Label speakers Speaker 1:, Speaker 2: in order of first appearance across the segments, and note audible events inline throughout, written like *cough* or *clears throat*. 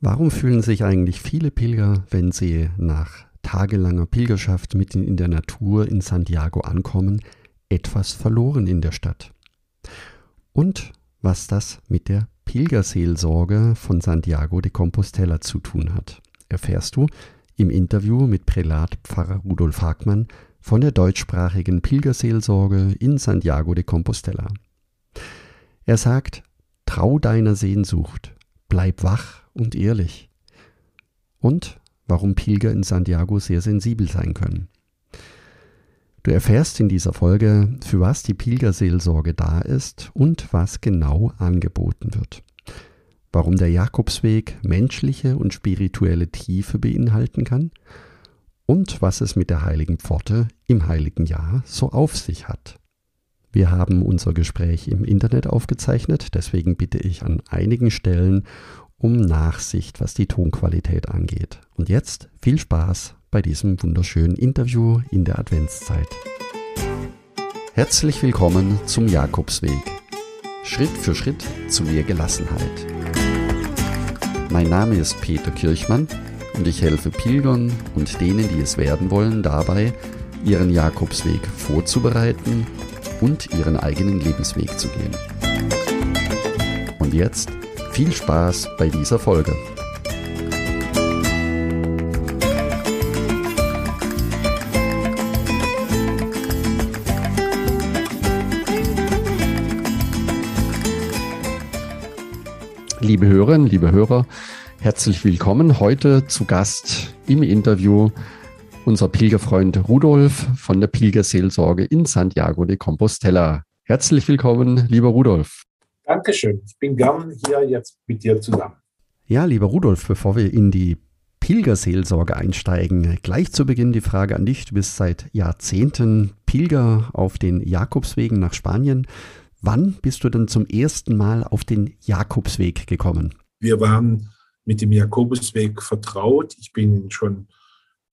Speaker 1: Warum fühlen sich eigentlich viele Pilger, wenn sie nach tagelanger Pilgerschaft mitten in der Natur in Santiago ankommen, etwas verloren in der Stadt? Und was das mit der Pilgerseelsorge von Santiago de Compostela zu tun hat, erfährst du im Interview mit Prälat Pfarrer Rudolf Hagmann von der deutschsprachigen Pilgerseelsorge in Santiago de Compostela. Er sagt, trau deiner Sehnsucht, bleib wach und ehrlich. Und warum Pilger in Santiago sehr sensibel sein können. Du erfährst in dieser Folge, für was die Pilgerseelsorge da ist und was genau angeboten wird. Warum der Jakobsweg menschliche und spirituelle Tiefe beinhalten kann und was es mit der heiligen Pforte im heiligen Jahr so auf sich hat. Wir haben unser Gespräch im Internet aufgezeichnet, deswegen bitte ich an einigen Stellen um Nachsicht, was die Tonqualität angeht. Und jetzt viel Spaß bei diesem wunderschönen Interview in der Adventszeit. Herzlich willkommen zum Jakobsweg. Schritt für Schritt zu mehr Gelassenheit. Mein Name ist Peter Kirchmann und ich helfe Pilgern und denen, die es werden wollen, dabei, ihren Jakobsweg vorzubereiten und ihren eigenen Lebensweg zu gehen. Und jetzt viel Spaß bei dieser Folge. Liebe Hörerinnen, liebe Hörer, herzlich willkommen. Heute zu Gast im Interview unser Pilgerfreund Rudolf von der Pilgerseelsorge in Santiago de Compostela. Herzlich willkommen, lieber Rudolf.
Speaker 2: Dankeschön. Ich bin gern hier jetzt mit dir zusammen.
Speaker 1: Ja, lieber Rudolf, bevor wir in die Pilgerseelsorge einsteigen, gleich zu Beginn die Frage an dich. Du bist seit Jahrzehnten Pilger auf den Jakobswegen nach Spanien. Wann bist du denn zum ersten Mal auf den Jakobsweg gekommen?
Speaker 2: Wir waren mit dem Jakobusweg vertraut. Ich bin schon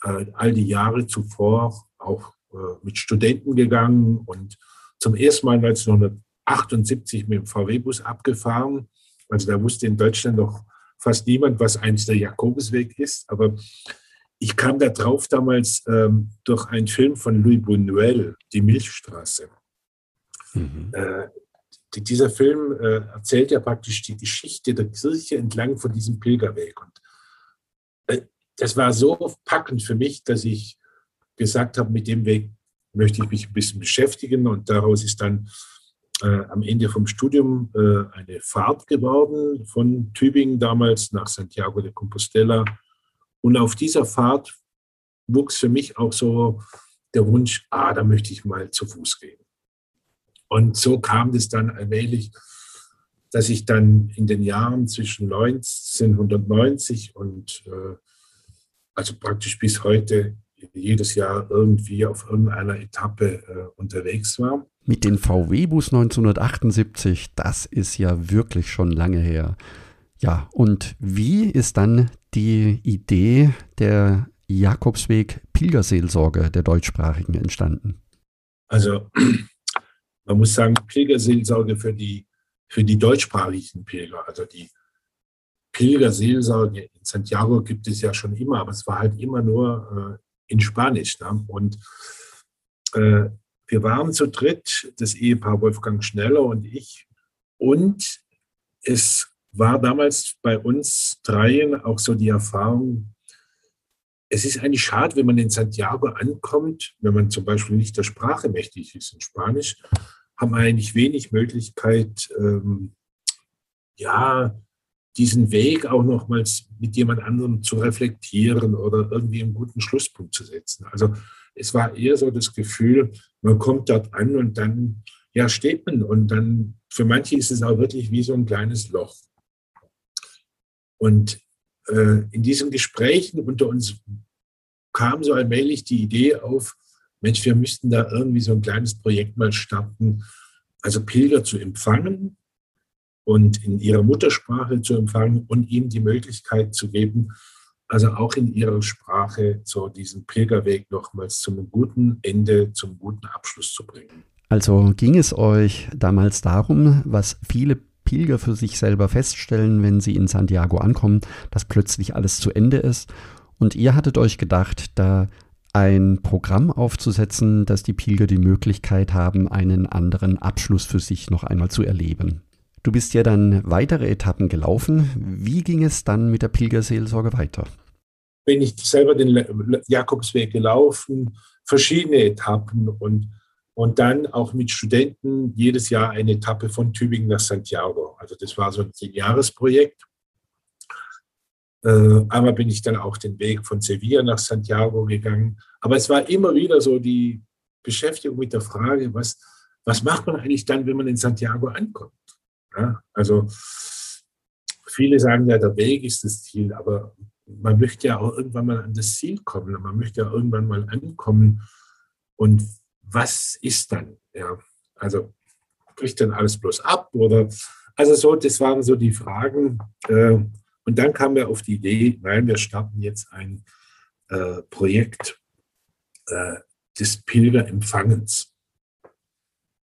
Speaker 2: äh, all die Jahre zuvor auch äh, mit Studenten gegangen und zum ersten Mal 1900 78 mit dem VW-Bus abgefahren. Also da wusste in Deutschland noch fast niemand, was eigentlich der Jakobusweg ist. Aber ich kam da drauf damals ähm, durch einen Film von Louis Buñuel, Die Milchstraße. Mhm. Äh, dieser Film äh, erzählt ja praktisch die Geschichte der Kirche entlang von diesem Pilgerweg. Und das war so packend für mich, dass ich gesagt habe, mit dem Weg möchte ich mich ein bisschen beschäftigen. Und daraus ist dann äh, am Ende vom Studium äh, eine Fahrt geworden von Tübingen damals nach Santiago de Compostela. Und auf dieser Fahrt wuchs für mich auch so der Wunsch, ah, da möchte ich mal zu Fuß gehen. Und so kam es dann allmählich, dass ich dann in den Jahren zwischen 1990 und äh, also praktisch bis heute jedes Jahr irgendwie auf irgendeiner Etappe äh, unterwegs war.
Speaker 1: Mit dem VW-Bus 1978, das ist ja wirklich schon lange her. Ja, und wie ist dann die Idee der Jakobsweg Pilgerseelsorge der Deutschsprachigen entstanden?
Speaker 2: Also, *clears throat* man muss sagen, Pilgerseelsorge für die, für die deutschsprachigen Pilger, also die Pilgerseelsorge in Santiago gibt es ja schon immer, aber es war halt immer nur äh, in Spanisch. Ne? Und äh, wir waren zu dritt, das Ehepaar Wolfgang Schneller und ich. Und es war damals bei uns dreien auch so die Erfahrung, es ist eigentlich schade, wenn man in Santiago ankommt, wenn man zum Beispiel nicht der Sprache mächtig ist in Spanisch, haben wir eigentlich wenig Möglichkeit, ähm, ja, diesen Weg auch nochmals mit jemand anderem zu reflektieren oder irgendwie einen guten Schlusspunkt zu setzen. Also es war eher so das Gefühl, man kommt dort an und dann ja, steht man und dann, für manche ist es auch wirklich wie so ein kleines Loch. Und äh, in diesen Gesprächen unter uns kam so allmählich die Idee auf, Mensch, wir müssten da irgendwie so ein kleines Projekt mal starten, also Pilger zu empfangen und in ihrer Muttersprache zu empfangen und ihnen die Möglichkeit zu geben, also auch in ihrer Sprache so diesen Pilgerweg nochmals zum guten Ende, zum guten Abschluss zu bringen.
Speaker 1: Also ging es euch damals darum, was viele
Speaker 3: Pilger für sich selber feststellen, wenn sie in Santiago ankommen, dass plötzlich alles zu Ende ist. Und ihr hattet euch gedacht, da ein Programm aufzusetzen, dass die Pilger die Möglichkeit haben, einen anderen Abschluss für sich noch einmal zu erleben. Du bist ja dann weitere Etappen gelaufen. Wie ging es dann mit der Pilgerseelsorge weiter?
Speaker 2: Bin ich selber den Jakobsweg gelaufen, verschiedene Etappen und, und dann auch mit Studenten jedes Jahr eine Etappe von Tübingen nach Santiago. Also das war so ein Jahresprojekt. Äh, einmal bin ich dann auch den Weg von Sevilla nach Santiago gegangen. Aber es war immer wieder so die Beschäftigung mit der Frage, was, was macht man eigentlich dann, wenn man in Santiago ankommt? Ja, also viele sagen ja, der Weg ist das Ziel, aber man möchte ja auch irgendwann mal an das Ziel kommen. Man möchte ja irgendwann mal ankommen. Und was ist dann? Ja, also bricht dann alles bloß ab oder also so, das waren so die Fragen. Äh, und dann kam er auf die Idee, nein, wir starten jetzt ein äh, Projekt äh, des Pilgerempfangens.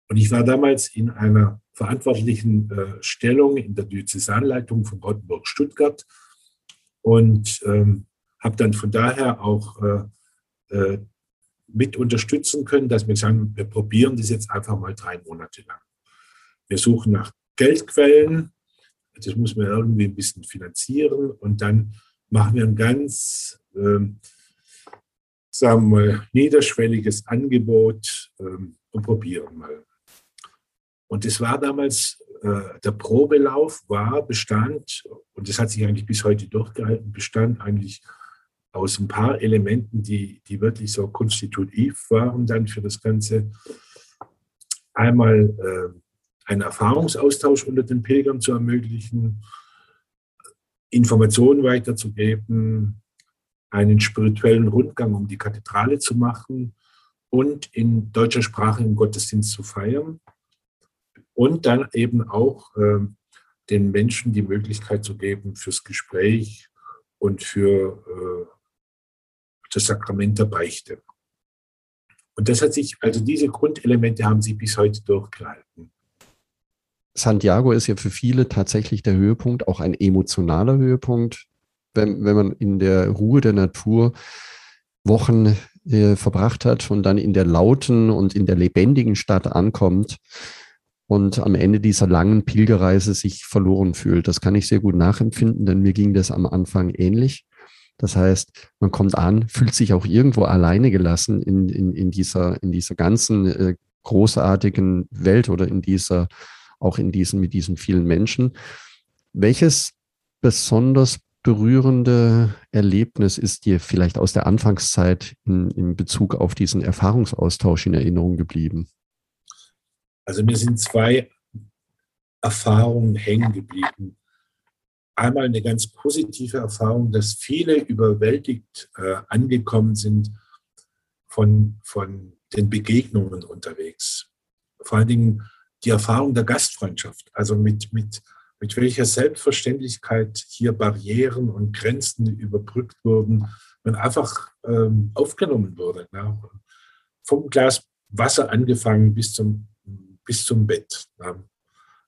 Speaker 2: Und ich war damals in einer verantwortlichen äh, Stellung in der Diözesanleitung von Rottenburg-Stuttgart und ähm, habe dann von daher auch äh, äh, mit unterstützen können, dass wir sagen, wir probieren das jetzt einfach mal drei Monate lang. Wir suchen nach Geldquellen, das muss man irgendwie ein bisschen finanzieren und dann machen wir ein ganz, ähm, sagen wir mal, niederschwelliges Angebot ähm, und probieren mal. Und das war damals, äh, der Probelauf war, bestand, und das hat sich eigentlich bis heute durchgehalten, bestand eigentlich aus ein paar Elementen, die, die wirklich so konstitutiv waren dann für das Ganze. Einmal äh, einen Erfahrungsaustausch unter den Pilgern zu ermöglichen, Informationen weiterzugeben, einen spirituellen Rundgang um die Kathedrale zu machen und in deutscher Sprache im Gottesdienst zu feiern und dann eben auch äh, den Menschen die Möglichkeit zu geben fürs Gespräch und für äh, das Sakrament der Beichte. Und das hat sich, also diese Grundelemente haben sich bis heute durchgehalten.
Speaker 3: Santiago ist ja für viele tatsächlich der Höhepunkt, auch ein emotionaler Höhepunkt, wenn, wenn man in der Ruhe der Natur Wochen äh, verbracht hat und dann in der lauten und in der lebendigen Stadt ankommt und am Ende dieser langen Pilgerreise sich verloren fühlt. Das kann ich sehr gut nachempfinden, denn mir ging das am Anfang ähnlich. Das heißt, man kommt an, fühlt sich auch irgendwo alleine gelassen in, in, in, dieser, in dieser ganzen äh, großartigen Welt oder in dieser auch in diesen, mit diesen vielen Menschen. Welches besonders berührende Erlebnis ist dir vielleicht aus der Anfangszeit in, in Bezug auf diesen Erfahrungsaustausch in Erinnerung geblieben?
Speaker 2: Also mir sind zwei Erfahrungen hängen geblieben. Einmal eine ganz positive Erfahrung, dass viele überwältigt äh, angekommen sind von, von den Begegnungen unterwegs. Vor allen Dingen die Erfahrung der Gastfreundschaft, also mit, mit, mit welcher Selbstverständlichkeit hier Barrieren und Grenzen überbrückt wurden, wenn einfach ähm, aufgenommen wurde. Ne? Vom Glas Wasser angefangen bis zum, bis zum Bett.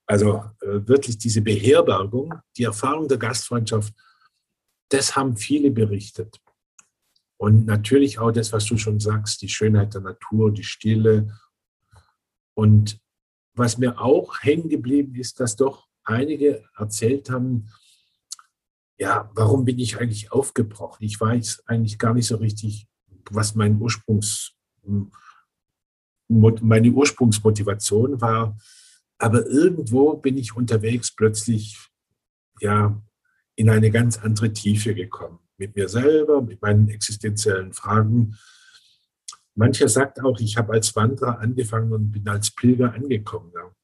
Speaker 2: Also äh, wirklich diese Beherbergung, die Erfahrung der Gastfreundschaft, das haben viele berichtet. Und natürlich auch das, was du schon sagst, die Schönheit der Natur, die Stille. Und was mir auch hängen geblieben ist, dass doch einige erzählt haben, ja, warum bin ich eigentlich aufgebrochen? Ich weiß eigentlich gar nicht so richtig, was mein Ursprungs, meine Ursprungsmotivation war. Aber irgendwo bin ich unterwegs plötzlich ja, in eine ganz andere Tiefe gekommen. Mit mir selber, mit meinen existenziellen Fragen, Mancher sagt auch, ich habe als Wanderer angefangen und bin als Pilger angekommen. Ja.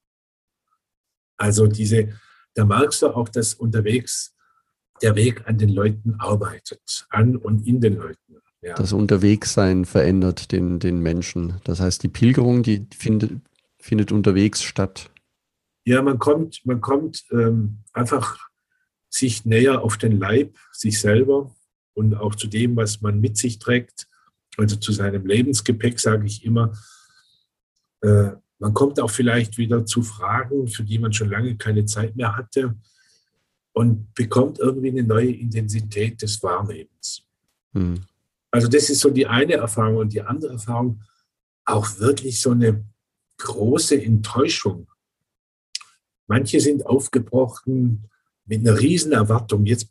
Speaker 2: Also diese, da merkst du auch, dass unterwegs der Weg an den Leuten arbeitet, an und in den Leuten.
Speaker 3: Ja. Das Unterwegssein verändert den, den Menschen. Das heißt, die Pilgerung, die findet, findet unterwegs statt.
Speaker 2: Ja, man kommt, man kommt ähm, einfach sich näher auf den Leib, sich selber und auch zu dem, was man mit sich trägt also zu seinem Lebensgepäck sage ich immer, äh, man kommt auch vielleicht wieder zu Fragen, für die man schon lange keine Zeit mehr hatte und bekommt irgendwie eine neue Intensität des Wahrnehmens. Mhm. Also das ist so die eine Erfahrung und die andere Erfahrung, auch wirklich so eine große Enttäuschung. Manche sind aufgebrochen mit einer riesen Erwartung, jetzt,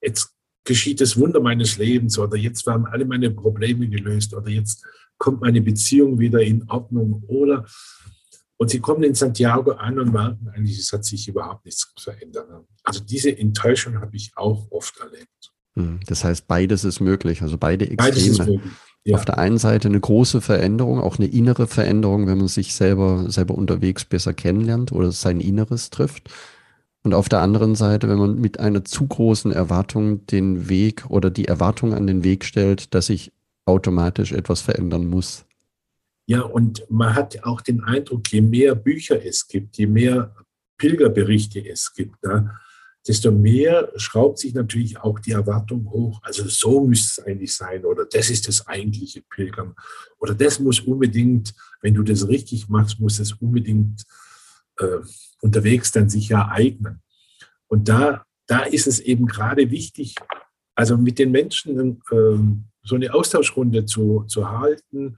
Speaker 2: jetzt geschieht das Wunder meines Lebens oder jetzt werden alle meine Probleme gelöst oder jetzt kommt meine Beziehung wieder in Ordnung oder und sie kommen in Santiago an und merken eigentlich, es hat sich überhaupt nichts verändert. Also diese Enttäuschung habe ich auch oft erlebt.
Speaker 3: Hm, das heißt, beides ist möglich, also beide Extreme. Ja. Auf der einen Seite eine große Veränderung, auch eine innere Veränderung, wenn man sich selber, selber unterwegs besser kennenlernt oder sein Inneres trifft. Und auf der anderen Seite, wenn man mit einer zu großen Erwartung den Weg oder die Erwartung an den Weg stellt, dass sich automatisch etwas verändern muss.
Speaker 2: Ja, und man hat auch den Eindruck, je mehr Bücher es gibt, je mehr Pilgerberichte es gibt, ne, desto mehr schraubt sich natürlich auch die Erwartung hoch. Also so müsste es eigentlich sein oder das ist das eigentliche Pilgern oder das muss unbedingt, wenn du das richtig machst, muss es unbedingt äh, unterwegs dann sich ereignen. Und da, da ist es eben gerade wichtig, also mit den Menschen äh, so eine Austauschrunde zu, zu halten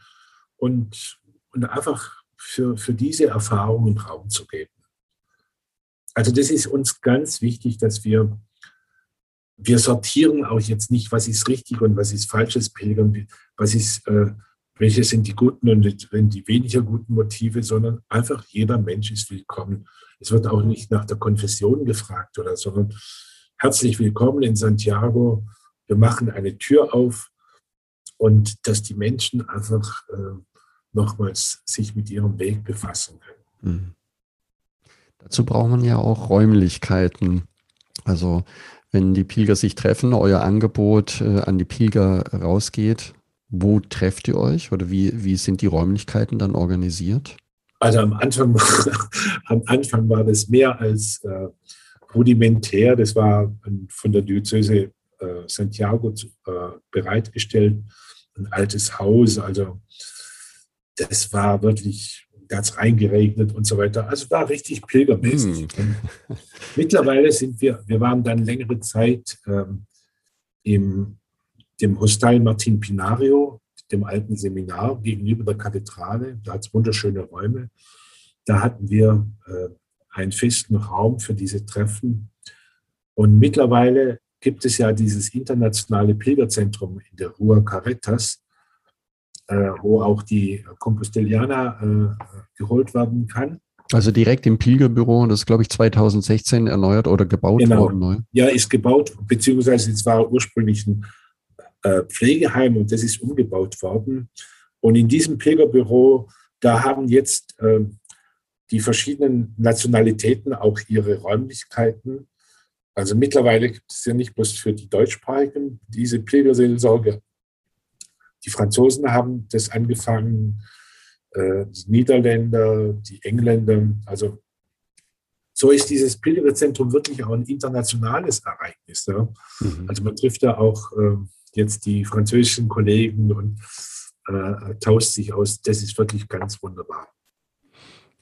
Speaker 2: und, und einfach für, für diese Erfahrungen Raum zu geben. Also das ist uns ganz wichtig, dass wir, wir sortieren auch jetzt nicht, was ist richtig und was ist falsches Pilgern, was ist, äh, welche sind die guten und die weniger guten Motive, sondern einfach jeder Mensch ist willkommen. Es wird auch nicht nach der Konfession gefragt oder, sondern herzlich willkommen in Santiago. Wir machen eine Tür auf und dass die Menschen einfach äh, nochmals sich mit ihrem Weg befassen können. Mhm.
Speaker 3: Dazu braucht man ja auch Räumlichkeiten. Also wenn die Pilger sich treffen, euer Angebot äh, an die Pilger rausgeht, wo trefft ihr euch oder wie, wie sind die Räumlichkeiten dann organisiert?
Speaker 2: Also am Anfang, *laughs* am Anfang war das mehr als äh, rudimentär. Das war von der Diözese äh, Santiago äh, bereitgestellt, ein altes Haus. Also das war wirklich da hat es reingeregnet und so weiter. Also war richtig pilgermäßig. Hm. Mittlerweile sind wir, wir waren dann längere Zeit ähm, im dem Hostel Martin Pinario, dem alten Seminar gegenüber der Kathedrale. Da hat es wunderschöne Räume. Da hatten wir äh, einen festen Raum für diese Treffen. Und mittlerweile gibt es ja dieses internationale Pilgerzentrum in der Rua Caretas, äh, wo auch die Compostellianer äh, geholt werden kann.
Speaker 3: Also direkt im Pilgerbüro, das ist, glaube ich, 2016 erneuert oder gebaut genau. worden. Neu.
Speaker 2: Ja, ist gebaut, beziehungsweise es war ursprünglich ein äh, Pflegeheim und das ist umgebaut worden. Und in diesem Pilgerbüro, da haben jetzt äh, die verschiedenen Nationalitäten auch ihre Räumlichkeiten. Also mittlerweile gibt es ja nicht bloß für die Deutschsprachigen diese Pilgerseelsorge, die Franzosen haben das angefangen, äh, die Niederländer, die Engländer. Also so ist dieses Pilgerzentrum wirklich auch ein internationales Ereignis. Ja? Mhm. Also man trifft da auch äh, jetzt die französischen Kollegen und äh, tauscht sich aus. Das ist wirklich ganz wunderbar.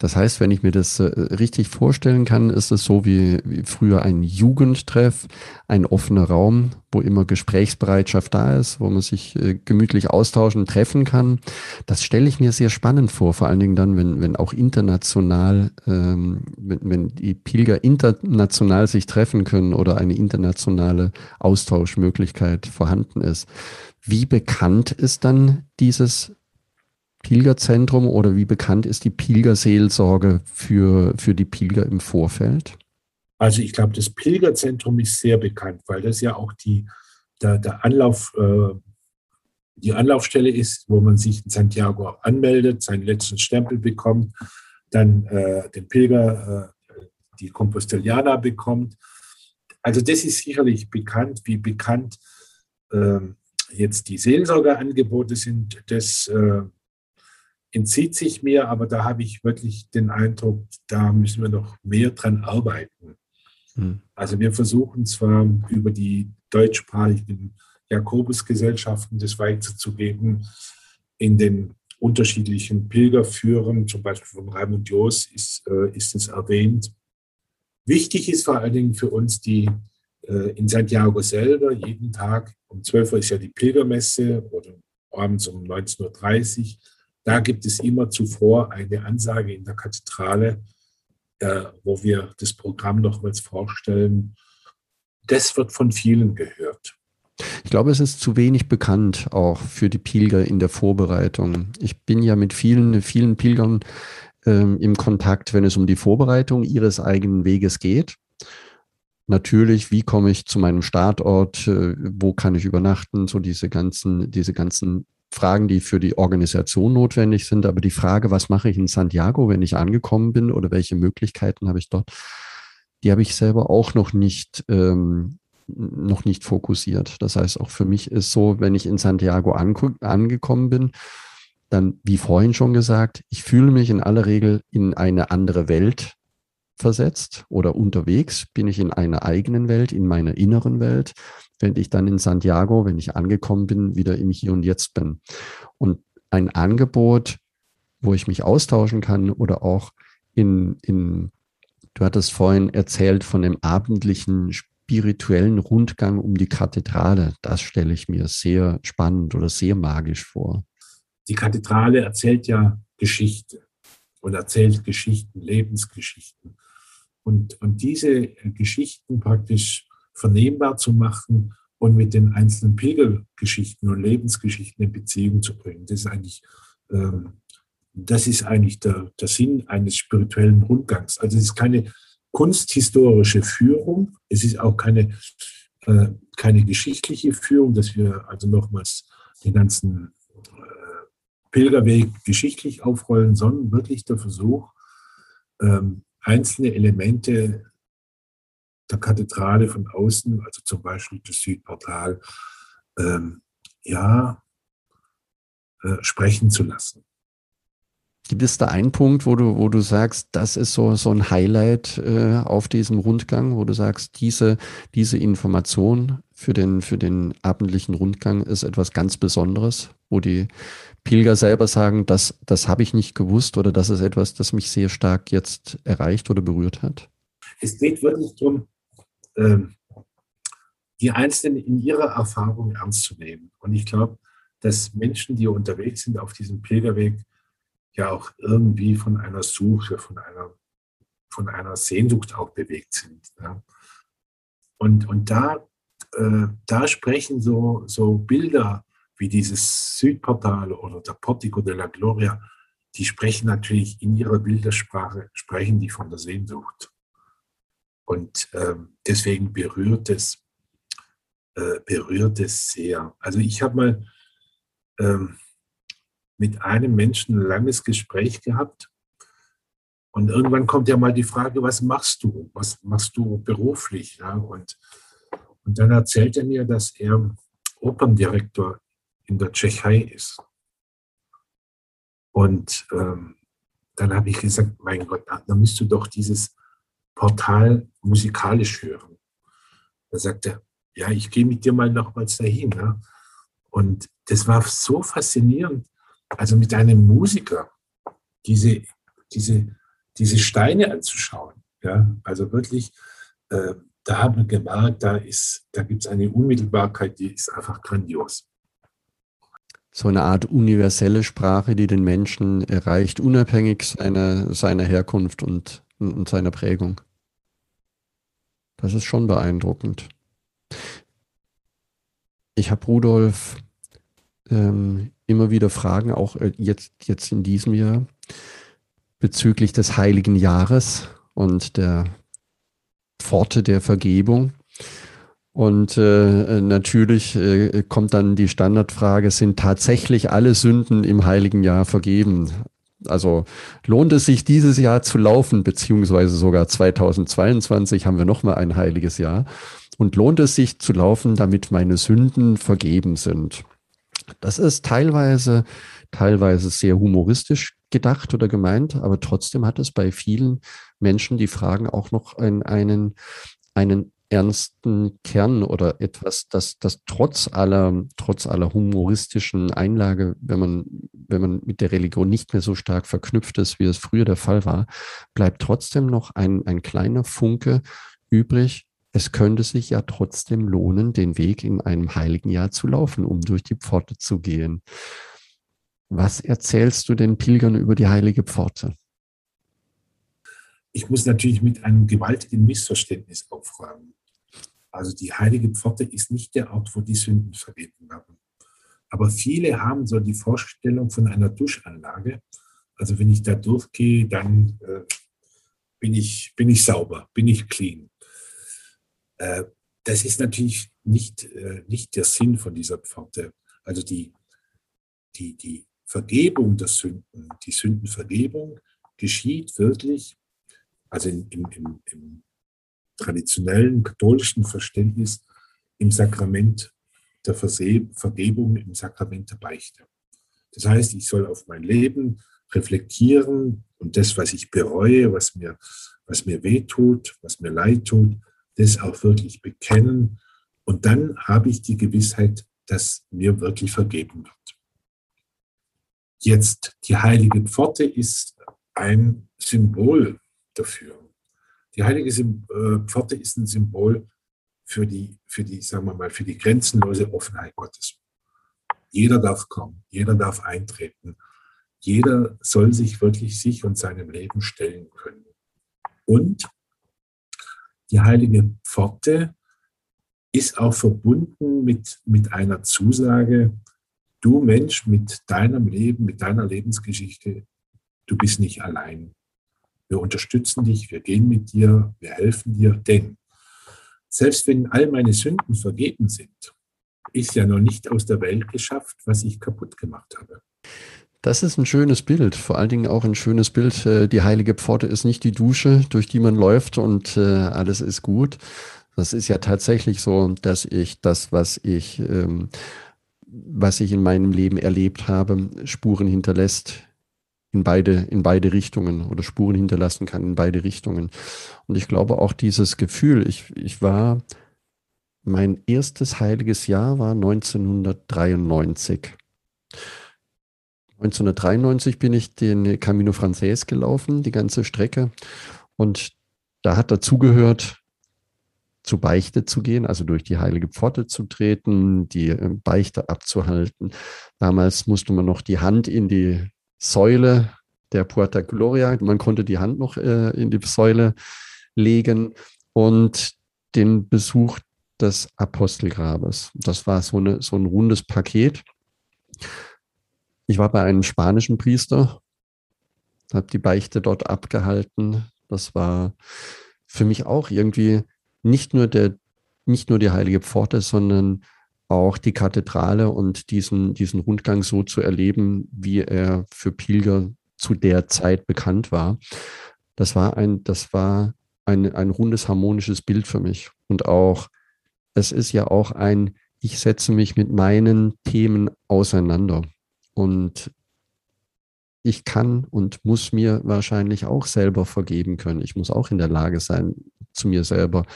Speaker 3: Das heißt, wenn ich mir das äh, richtig vorstellen kann, ist es so wie, wie, früher ein Jugendtreff, ein offener Raum, wo immer Gesprächsbereitschaft da ist, wo man sich äh, gemütlich austauschen, treffen kann. Das stelle ich mir sehr spannend vor, vor allen Dingen dann, wenn, wenn auch international, ähm, wenn, wenn die Pilger international sich treffen können oder eine internationale Austauschmöglichkeit vorhanden ist. Wie bekannt ist dann dieses Pilgerzentrum oder wie bekannt ist die Pilgerseelsorge für, für die Pilger im Vorfeld?
Speaker 2: Also ich glaube, das Pilgerzentrum ist sehr bekannt, weil das ja auch die, der, der Anlauf, äh, die Anlaufstelle ist, wo man sich in Santiago anmeldet, seinen letzten Stempel bekommt, dann äh, den Pilger, äh, die Compostelliana bekommt. Also das ist sicherlich bekannt, wie bekannt ähm, jetzt die Seelsorgeangebote sind. Das äh, entzieht sich mir, aber da habe ich wirklich den Eindruck, da müssen wir noch mehr dran arbeiten. Hm. Also wir versuchen zwar über die deutschsprachigen Jakobusgesellschaften das weiterzugeben in den unterschiedlichen Pilgerführern, zum Beispiel von Raimund Joos ist, äh, ist es erwähnt. Wichtig ist vor allen Dingen für uns die äh, in Santiago selber, jeden Tag um 12 Uhr ist ja die Pilgermesse oder abends um 19.30 Uhr. Da gibt es immer zuvor eine Ansage in der Kathedrale, äh, wo wir das Programm nochmals vorstellen. Das wird von vielen gehört.
Speaker 3: Ich glaube, es ist zu wenig bekannt auch für die Pilger in der Vorbereitung. Ich bin ja mit vielen, vielen Pilgern ähm, im Kontakt, wenn es um die Vorbereitung ihres eigenen Weges geht. Natürlich, wie komme ich zu meinem Startort, äh, wo kann ich übernachten, so diese ganzen, diese ganzen Fragen, die für die Organisation notwendig sind. Aber die Frage, was mache ich in Santiago, wenn ich angekommen bin oder welche Möglichkeiten habe ich dort, die habe ich selber auch noch nicht ähm, noch nicht fokussiert. Das heißt, auch für mich ist so, wenn ich in Santiago angekommen bin, dann, wie vorhin schon gesagt, ich fühle mich in aller Regel in eine andere Welt versetzt oder unterwegs bin ich in einer eigenen Welt, in meiner inneren Welt, während ich dann in Santiago, wenn ich angekommen bin, wieder im Hier und Jetzt bin. Und ein Angebot, wo ich mich austauschen kann oder auch in, in du hattest vorhin erzählt von dem abendlichen spirituellen Rundgang um die Kathedrale. Das stelle ich mir sehr spannend oder sehr magisch vor.
Speaker 2: Die Kathedrale erzählt ja Geschichte und erzählt Geschichten, Lebensgeschichten. Und, und diese Geschichten praktisch vernehmbar zu machen und mit den einzelnen Pilgergeschichten und Lebensgeschichten in Beziehung zu bringen, das ist eigentlich, ähm, das ist eigentlich der, der Sinn eines spirituellen Rundgangs. Also es ist keine kunsthistorische Führung. Es ist auch keine, äh, keine geschichtliche Führung, dass wir also nochmals den ganzen äh, Pilgerweg geschichtlich aufrollen, sondern wirklich der Versuch, ähm, einzelne Elemente der Kathedrale von außen, also zum Beispiel das Südportal, ähm, ja, äh, sprechen zu lassen.
Speaker 3: Gibt es da einen Punkt, wo du, wo du sagst, das ist so, so ein Highlight äh, auf diesem Rundgang, wo du sagst, diese, diese Information für den, für den abendlichen Rundgang ist etwas ganz Besonderes, wo die Pilger selber sagen, das, das habe ich nicht gewusst oder das ist etwas, das mich sehr stark jetzt erreicht oder berührt hat?
Speaker 2: Es geht wirklich darum, ähm, die Einzelnen in ihrer Erfahrung ernst zu nehmen. Und ich glaube, dass Menschen, die unterwegs sind auf diesem Pilgerweg, ja auch irgendwie von einer Suche, von einer, von einer Sehnsucht auch bewegt sind. Und, und da, äh, da sprechen so, so Bilder wie dieses Südportal oder der Portico della Gloria, die sprechen natürlich in ihrer Bildersprache, sprechen die von der Sehnsucht. Und äh, deswegen berührt es, äh, berührt es sehr. Also ich habe mal ähm, mit einem Menschen ein langes Gespräch gehabt. Und irgendwann kommt ja mal die Frage, was machst du? Was machst du beruflich? Ja, und, und dann erzählt er mir, dass er Operndirektor in der Tschechei ist. Und ähm, dann habe ich gesagt, mein Gott, dann müsst du doch dieses Portal musikalisch hören. Da sagt er, ja, ich gehe mit dir mal nochmals dahin. Ja? Und das war so faszinierend, also mit einem Musiker diese, diese, diese Steine anzuschauen. Ja, also wirklich, äh, da haben wir gemerkt, da, da gibt es eine Unmittelbarkeit, die ist einfach grandios.
Speaker 3: So eine Art universelle Sprache, die den Menschen erreicht, unabhängig seiner, seiner Herkunft und, und seiner Prägung. Das ist schon beeindruckend. Ich habe Rudolf ähm, immer wieder Fragen, auch äh, jetzt, jetzt in diesem Jahr, bezüglich des Heiligen Jahres und der Pforte der Vergebung. Und äh, natürlich äh, kommt dann die Standardfrage, sind tatsächlich alle Sünden im heiligen Jahr vergeben? Also lohnt es sich dieses Jahr zu laufen, beziehungsweise sogar 2022 haben wir nochmal ein heiliges Jahr. Und lohnt es sich zu laufen, damit meine Sünden vergeben sind? Das ist teilweise, teilweise sehr humoristisch gedacht oder gemeint, aber trotzdem hat es bei vielen Menschen die Fragen auch noch einen, einen, einen ernsten Kern oder etwas, das, das trotz aller, trotz aller humoristischen Einlage, wenn man, wenn man mit der Religion nicht mehr so stark verknüpft ist, wie es früher der Fall war, bleibt trotzdem noch ein, ein kleiner Funke übrig. Es könnte sich ja trotzdem lohnen, den Weg in einem heiligen Jahr zu laufen, um durch die Pforte zu gehen. Was erzählst du den Pilgern über die heilige Pforte?
Speaker 2: Ich muss natürlich mit einem gewaltigen Missverständnis aufräumen. Also die heilige Pforte ist nicht der Ort, wo die Sünden vergeben werden. Aber viele haben so die Vorstellung von einer Duschanlage. Also wenn ich da durchgehe, dann äh, bin, ich, bin ich sauber, bin ich clean. Äh, das ist natürlich nicht, äh, nicht der Sinn von dieser Pforte. Also die, die, die Vergebung der Sünden, die Sündenvergebung geschieht wirklich, also im, im, im traditionellen katholischen Verständnis, im Sakrament der Vergebung, im Sakrament der Beichte. Das heißt, ich soll auf mein Leben reflektieren und das, was ich bereue, was mir, was mir wehtut, was mir leid tut, das auch wirklich bekennen. Und dann habe ich die Gewissheit, dass mir wirklich vergeben wird. Jetzt, die heilige Pforte ist ein Symbol dafür. Die heilige äh, Pforte ist ein Symbol für die, für die, sagen wir mal, für die grenzenlose Offenheit Gottes. Jeder darf kommen, jeder darf eintreten, jeder soll sich wirklich sich und seinem Leben stellen können. Und die heilige Pforte ist auch verbunden mit, mit einer Zusage, du Mensch mit deinem Leben, mit deiner Lebensgeschichte, du bist nicht allein. Wir unterstützen dich, wir gehen mit dir, wir helfen dir, denn selbst wenn all meine Sünden vergeben sind, ist ja noch nicht aus der Welt geschafft, was ich kaputt gemacht habe.
Speaker 3: Das ist ein schönes Bild, vor allen Dingen auch ein schönes Bild. Äh, die heilige Pforte ist nicht die Dusche, durch die man läuft und äh, alles ist gut. Das ist ja tatsächlich so, dass ich das, was ich ähm, was ich in meinem Leben erlebt habe, Spuren hinterlässt in beide, in beide Richtungen oder Spuren hinterlassen kann in beide Richtungen. Und ich glaube auch dieses Gefühl, ich, ich war, mein erstes heiliges Jahr war 1993. 1993 bin ich den Camino Frances gelaufen, die ganze Strecke. Und da hat dazugehört, zu Beichte zu gehen, also durch die heilige Pforte zu treten, die äh, Beichte abzuhalten. Damals musste man noch die Hand in die Säule der Puerta Gloria, man konnte die Hand noch äh, in die Säule legen und den Besuch des Apostelgrabes. Das war so, eine, so ein rundes Paket. Ich war bei einem spanischen Priester, habe die Beichte dort abgehalten. Das war für mich auch irgendwie nicht nur der, nicht nur die heilige Pforte, sondern auch die Kathedrale und diesen, diesen Rundgang so zu erleben, wie er für Pilger zu der Zeit bekannt war. Das war ein, das war ein, ein rundes harmonisches Bild für mich. Und auch, es ist ja auch ein, ich setze mich mit meinen Themen auseinander. Und ich kann und muss mir wahrscheinlich auch selber vergeben können. Ich muss auch in der Lage sein, zu mir selber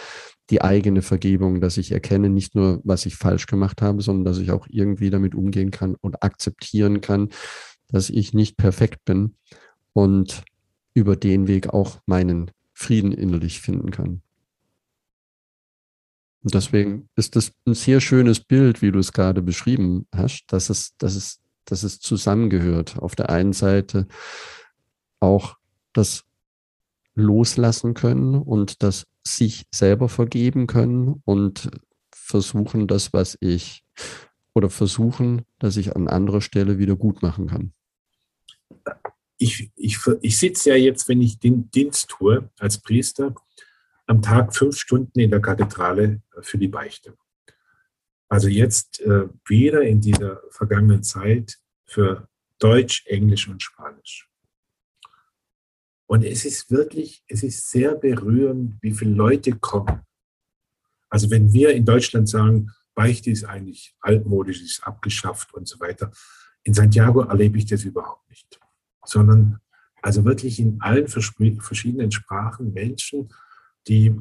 Speaker 3: die eigene Vergebung, dass ich erkenne nicht nur, was ich falsch gemacht habe, sondern dass ich auch irgendwie damit umgehen kann und akzeptieren kann, dass ich nicht perfekt bin und über den Weg auch meinen Frieden innerlich finden kann. Und deswegen ist das ein sehr schönes Bild, wie du es gerade beschrieben hast, dass es, dass es dass es zusammengehört. Auf der einen Seite auch das Loslassen können und das sich selber vergeben können und versuchen, das, was ich oder versuchen, dass ich an anderer Stelle wieder gut machen kann.
Speaker 2: Ich, ich, ich sitze ja jetzt, wenn ich den Dienst tue als Priester, am Tag fünf Stunden in der Kathedrale für die Beichte. Also jetzt äh, wieder in dieser vergangenen Zeit für Deutsch, Englisch und Spanisch. Und es ist wirklich, es ist sehr berührend, wie viele Leute kommen. Also wenn wir in Deutschland sagen, Beichte ist eigentlich altmodisch, ist abgeschafft und so weiter. In Santiago erlebe ich das überhaupt nicht, sondern also wirklich in allen verschiedenen Sprachen Menschen, die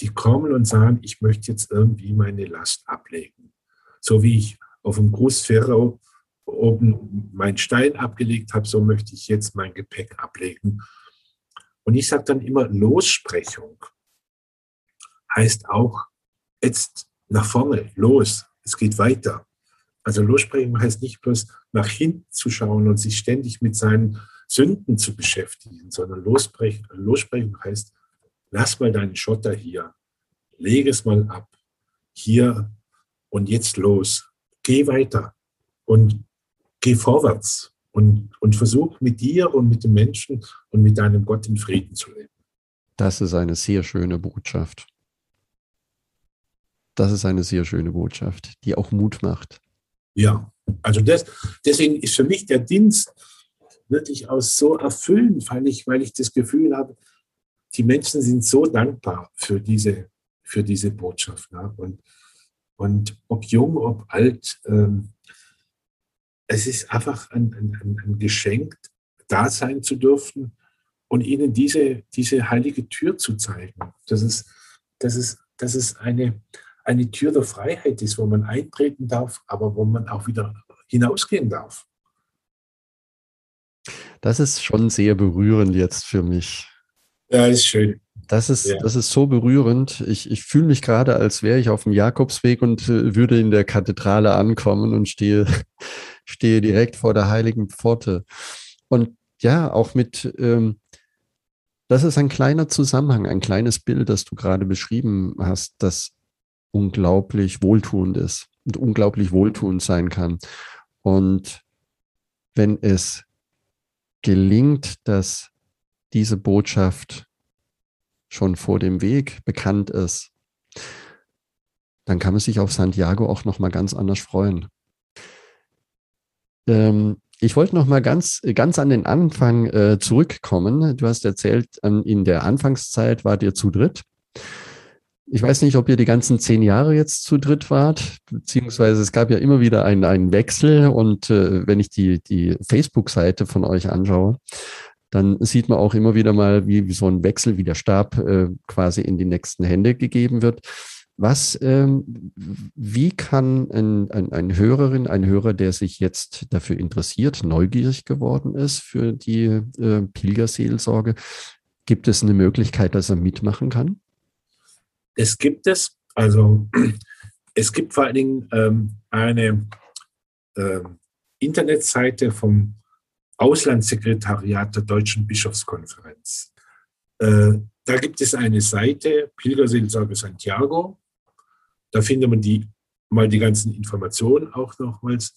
Speaker 2: die kommen und sagen, ich möchte jetzt irgendwie meine Last ablegen. So wie ich auf dem Großferro oben meinen Stein abgelegt habe, so möchte ich jetzt mein Gepäck ablegen. Und ich sage dann immer, Lossprechung heißt auch jetzt nach vorne, los, es geht weiter. Also Lossprechung heißt nicht bloß nach hinten zu schauen und sich ständig mit seinen Sünden zu beschäftigen, sondern Lossprechung heißt, lass mal deinen Schotter hier, lege es mal ab, hier und jetzt los, geh weiter und geh vorwärts und, und versuch mit dir und mit den Menschen und mit deinem Gott in Frieden zu leben.
Speaker 3: Das ist eine sehr schöne Botschaft. Das ist eine sehr schöne Botschaft, die auch Mut macht.
Speaker 2: Ja, also das, deswegen ist für mich der Dienst wirklich auch so erfüllend, weil ich, weil ich das Gefühl habe, die Menschen sind so dankbar für diese, für diese Botschaft. Ne? Und, und ob jung, ob alt, ähm, es ist einfach ein, ein, ein Geschenk, da sein zu dürfen und ihnen diese, diese heilige Tür zu zeigen. Das ist, das ist, das ist eine, eine Tür der Freiheit ist, wo man eintreten darf, aber wo man auch wieder hinausgehen darf.
Speaker 3: Das ist schon sehr berührend jetzt für mich.
Speaker 2: Ja, ist schön.
Speaker 3: Das ist, ja. das ist so berührend. Ich, ich fühle mich gerade, als wäre ich auf dem Jakobsweg und äh, würde in der Kathedrale ankommen und stehe, stehe direkt vor der heiligen Pforte. Und ja, auch mit, ähm, das ist ein kleiner Zusammenhang, ein kleines Bild, das du gerade beschrieben hast, das unglaublich wohltuend ist und unglaublich wohltuend sein kann. Und wenn es gelingt, dass diese Botschaft schon vor dem Weg bekannt ist, dann kann man sich auf Santiago auch noch mal ganz anders freuen. Ähm, ich wollte noch mal ganz, ganz an den Anfang äh, zurückkommen. Du hast erzählt, ähm, in der Anfangszeit wart ihr zu dritt. Ich weiß nicht, ob ihr die ganzen zehn Jahre jetzt zu dritt wart, beziehungsweise es gab ja immer wieder einen, einen Wechsel. Und äh, wenn ich die, die Facebook-Seite von euch anschaue, dann sieht man auch immer wieder mal, wie, wie so ein Wechsel, wie der Stab äh, quasi in die nächsten Hände gegeben wird. Was, ähm, wie kann ein, ein, ein Hörerin, ein Hörer, der sich jetzt dafür interessiert, neugierig geworden ist für die äh, Pilgerseelsorge, gibt es eine Möglichkeit, dass er mitmachen kann?
Speaker 2: Es gibt es. Also *clears throat* es gibt vor allen Dingen ähm, eine äh, Internetseite vom Auslandssekretariat der Deutschen Bischofskonferenz. Äh, da gibt es eine Seite, Pilgerseelsorge Santiago. Da findet man die, mal die ganzen Informationen auch nochmals.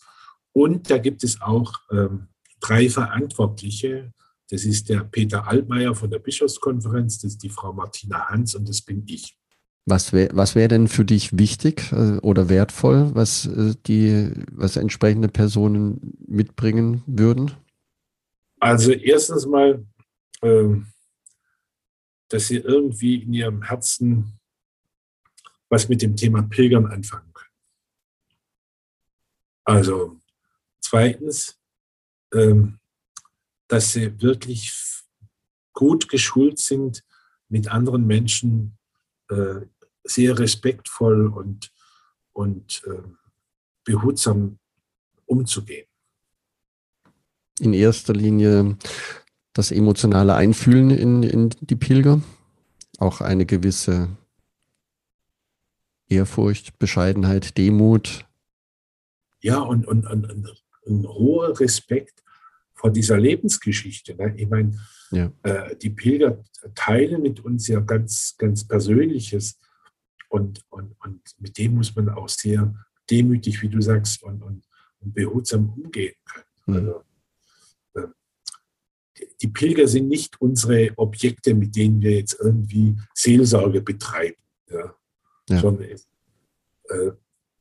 Speaker 2: Und da gibt es auch ähm, drei Verantwortliche. Das ist der Peter Altmaier von der Bischofskonferenz, das ist die Frau Martina Hans und das bin ich.
Speaker 3: Was wäre was wär denn für dich wichtig äh, oder wertvoll, was äh, die, was entsprechende Personen mitbringen würden?
Speaker 2: Also erstens mal, ähm, dass sie irgendwie in ihrem Herzen was mit dem Thema Pilgern anfangen können. Also zweitens, ähm, dass sie wirklich gut geschult sind, mit anderen Menschen äh, sehr respektvoll und, und ähm, behutsam umzugehen
Speaker 3: in erster Linie das emotionale Einfühlen in, in die Pilger, auch eine gewisse Ehrfurcht, Bescheidenheit, Demut.
Speaker 2: Ja, und, und, und, ein hoher Respekt vor dieser Lebensgeschichte. Ne? Ich meine, ja. äh, die Pilger teilen mit uns ja ganz, ganz Persönliches und, und, und mit dem muss man auch sehr demütig, wie du sagst, und, und, und behutsam umgehen können. Mhm. Also, die Pilger sind nicht unsere Objekte, mit denen wir jetzt irgendwie Seelsorge betreiben. Ja. Ja. Sondern es, äh,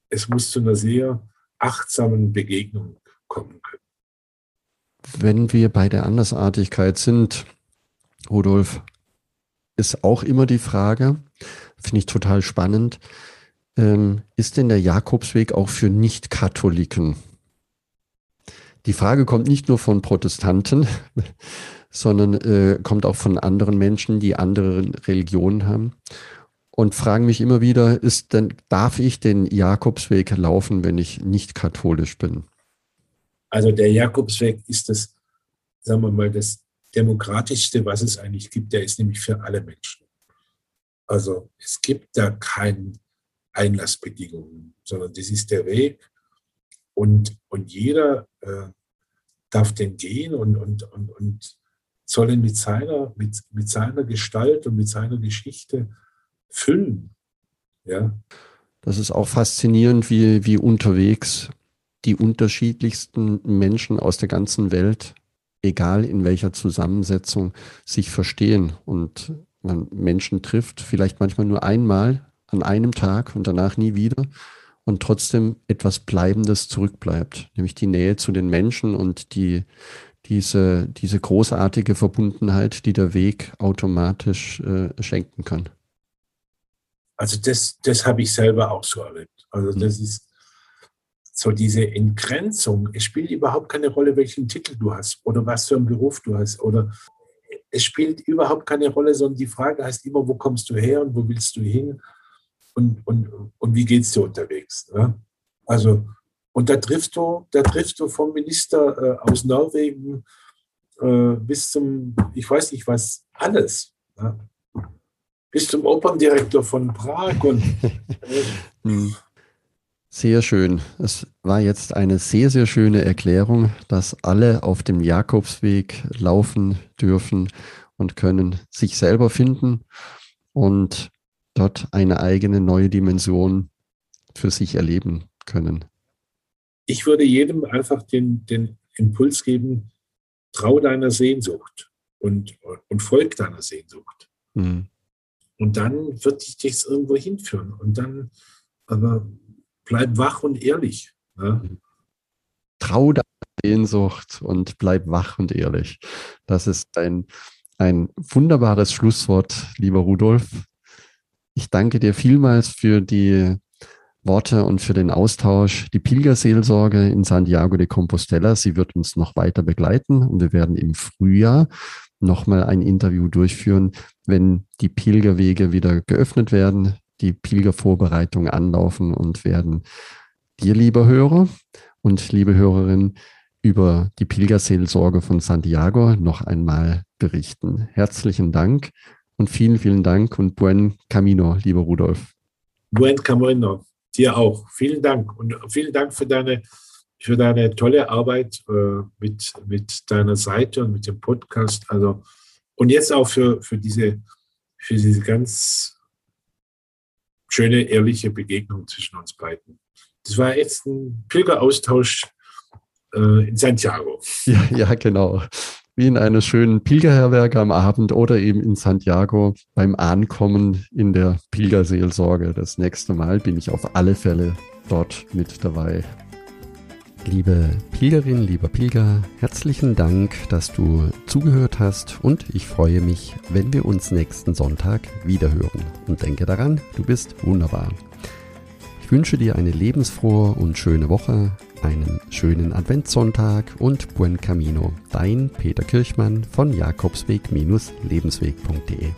Speaker 2: es muss zu einer sehr achtsamen Begegnung kommen können.
Speaker 3: Wenn wir bei der Andersartigkeit sind, Rudolf, ist auch immer die Frage, finde ich total spannend, ähm, ist denn der Jakobsweg auch für Nicht-Katholiken die Frage kommt nicht nur von Protestanten, *laughs* sondern äh, kommt auch von anderen Menschen, die andere Religionen haben. Und frage mich immer wieder, ist denn, darf ich den Jakobsweg laufen, wenn ich nicht katholisch bin?
Speaker 2: Also der Jakobsweg ist das, sagen wir mal, das demokratischste, was es eigentlich gibt. Der ist nämlich für alle Menschen. Also es gibt da keine Einlassbedingungen, sondern das ist der Weg. Und, und jeder äh, darf den gehen und, und, und, und soll ihn mit seiner, mit, mit seiner Gestalt und mit seiner Geschichte füllen. Ja.
Speaker 3: Das ist auch faszinierend, wie, wie unterwegs die unterschiedlichsten Menschen aus der ganzen Welt, egal in welcher Zusammensetzung, sich verstehen und man Menschen trifft, vielleicht manchmal nur einmal an einem Tag und danach nie wieder und trotzdem etwas Bleibendes zurückbleibt, nämlich die Nähe zu den Menschen und die, diese, diese großartige Verbundenheit, die der Weg automatisch äh, schenken kann.
Speaker 2: Also das, das habe ich selber auch so erlebt. Also das mhm. ist so diese Entgrenzung. Es spielt überhaupt keine Rolle, welchen Titel du hast oder was für einen Beruf du hast oder es spielt überhaupt keine Rolle, sondern die Frage heißt immer, wo kommst du her und wo willst du hin und, und, und wie geht es dir unterwegs. Ne? Also, und da triffst du, da triffst du vom Minister äh, aus Norwegen äh, bis zum, ich weiß nicht was, alles. Ne? Bis zum Operndirektor von Prag. Und,
Speaker 3: hm. *laughs* sehr schön. Es war jetzt eine sehr, sehr schöne Erklärung, dass alle auf dem Jakobsweg laufen dürfen und können sich selber finden und dort eine eigene neue Dimension für sich erleben können.
Speaker 2: Ich würde jedem einfach den, den Impuls geben, trau deiner Sehnsucht und, und folg deiner Sehnsucht. Mhm. Und dann wird dich das irgendwo hinführen. Und dann, aber bleib wach und ehrlich. Ja?
Speaker 3: Trau deiner Sehnsucht und bleib wach und ehrlich. Das ist ein, ein wunderbares Schlusswort, lieber Rudolf. Ich danke dir vielmals für die Worte und für den Austausch. Die Pilgerseelsorge in Santiago de Compostela, sie wird uns noch weiter begleiten und wir werden im Frühjahr nochmal ein Interview durchführen, wenn die Pilgerwege wieder geöffnet werden, die Pilgervorbereitungen anlaufen und werden dir, lieber Hörer und liebe Hörerin, über die Pilgerseelsorge von Santiago noch einmal berichten. Herzlichen Dank und vielen, vielen Dank und buen camino, lieber Rudolf.
Speaker 2: Buen camino, dir auch. Vielen Dank und vielen Dank für deine für deine tolle Arbeit äh, mit, mit deiner Seite und mit dem Podcast. Also, und jetzt auch für, für, diese, für diese ganz schöne, ehrliche Begegnung zwischen uns beiden. Das war jetzt ein Pilgeraustausch äh, in Santiago.
Speaker 3: Ja, ja, genau. Wie in einer schönen Pilgerherberge am Abend oder eben in Santiago beim Ankommen in der Pilgerseelsorge. Das nächste Mal bin ich auf alle Fälle dort mit dabei. Liebe Pilgerin, lieber Pilger, herzlichen Dank, dass du zugehört hast und ich freue mich, wenn wir uns nächsten Sonntag wiederhören. Und denke daran, du bist wunderbar. Ich wünsche dir eine lebensfrohe und schöne Woche, einen schönen Adventssonntag und Buen Camino. Dein Peter Kirchmann von Jakobsweg-lebensweg.de.